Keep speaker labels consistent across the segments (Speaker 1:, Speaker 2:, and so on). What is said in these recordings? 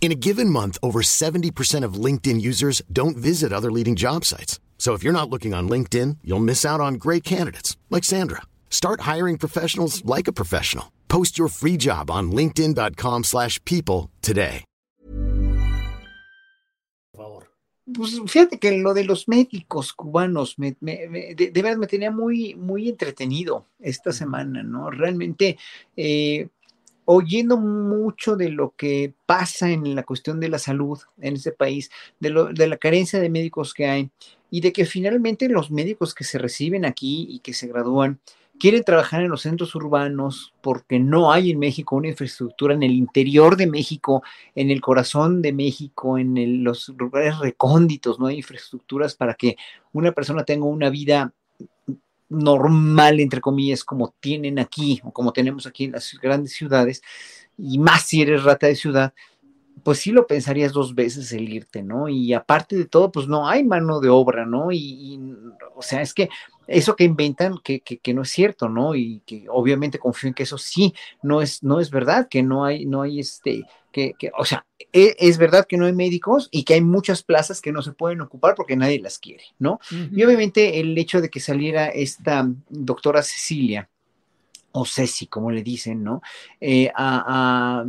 Speaker 1: In a given month, over 70% of LinkedIn users don't visit other leading job sites. So if you're not looking on LinkedIn, you'll miss out on great candidates like Sandra. Start hiring professionals like a professional. Post your free job on linkedin.com/people slash people today.
Speaker 2: Por favor.
Speaker 3: Pues fíjate que lo de los médicos cubanos me, me- me- de, de verdad me tenía muy, muy entretenido esta semana, ¿no? Realmente eh, oyendo mucho de lo que pasa en la cuestión de la salud en este país, de, de la carencia de médicos que hay y de que finalmente los médicos que se reciben aquí y que se gradúan quieren trabajar en los centros urbanos porque no hay en México una infraestructura en el interior de México, en el corazón de México, en los lugares recónditos, no hay infraestructuras para que una persona tenga una vida normal, entre comillas, como tienen aquí o como tenemos aquí en las grandes ciudades, y más si eres rata de ciudad, pues sí lo pensarías dos veces el irte, ¿no? Y aparte de todo, pues no hay mano de obra, ¿no? Y, o sea, es que eso que inventan, que, que, que no es cierto, ¿no? Y que obviamente confío en que eso sí, no es, no es verdad, que no hay, no hay este, que, que o sea, e- es verdad que no hay médicos y que hay muchas plazas que no se pueden ocupar porque nadie las quiere, ¿no? Y obviamente el hecho de que saliera esta doctora Cecilia, o Ceci, como le dicen, ¿no? Eh, a, a-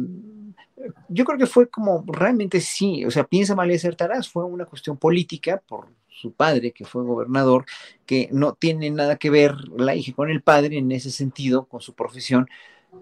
Speaker 3: yo creo que fue como realmente sí, o sea, piensa mal y acertarás, fue una cuestión política por su padre, que fue gobernador, que no tiene nada que ver la hija con el padre en ese sentido, con su profesión,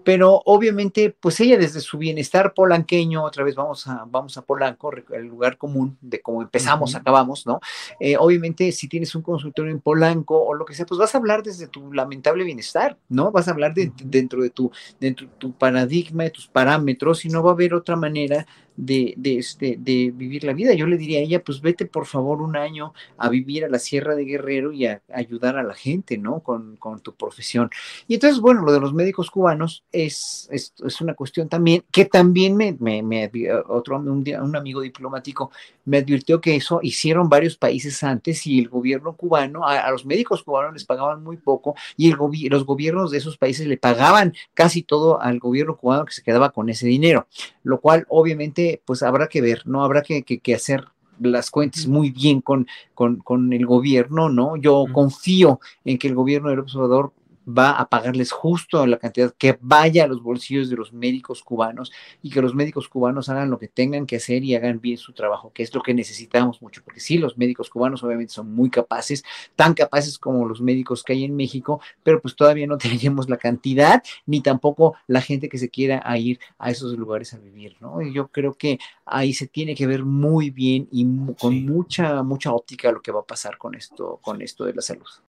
Speaker 3: pero obviamente, pues ella desde su bienestar polanqueño, otra vez vamos a, vamos a Polanco, el lugar común de cómo empezamos, acabamos, ¿no? Eh, obviamente, si tienes un consultorio en Polanco o lo que sea, pues vas a hablar desde tu lamentable bienestar, ¿no? Vas a hablar de- dentro de tu, dentro de tu paradigma, de tus parámetros, y no va a haber otra manera de, este, de vivir la vida. Yo le diría a ella, pues vete por favor un año a vivir a la Sierra de Guerrero y a, ayudar a la gente, ¿no? Con, con tu profesión. Y entonces, bueno, lo de los médicos cubanos es, es, es una cuestión también que también me, me, me otro un amigo diplomático me advirtió que eso hicieron varios países antes y el gobierno cubano, a, a los médicos cubanos les pagaban muy poco y el gobi- los gobiernos de esos países le pagaban casi todo al gobierno cubano que se quedaba con ese dinero, lo cual obviamente pues habrá que ver, ¿no? Habrá que, que- que hacer las cuentas muy bien con, con, con el gobierno, ¿no? Yo confío en que el gobierno del observador va a pagarles justo la cantidad que vaya a los bolsillos de los médicos cubanos y que los médicos cubanos hagan lo que tengan que hacer y hagan bien su trabajo, que es lo que necesitamos mucho, porque sí, los médicos cubanos obviamente son muy capaces, tan capaces como los médicos que hay en México, pero pues todavía no tenemos la cantidad ni tampoco la gente que se quiera a ir a esos lugares a vivir, ¿no? Y yo creo que ahí se tiene que ver muy bien y con mucha, mucha óptica lo que va a pasar con esto, con esto de la salud.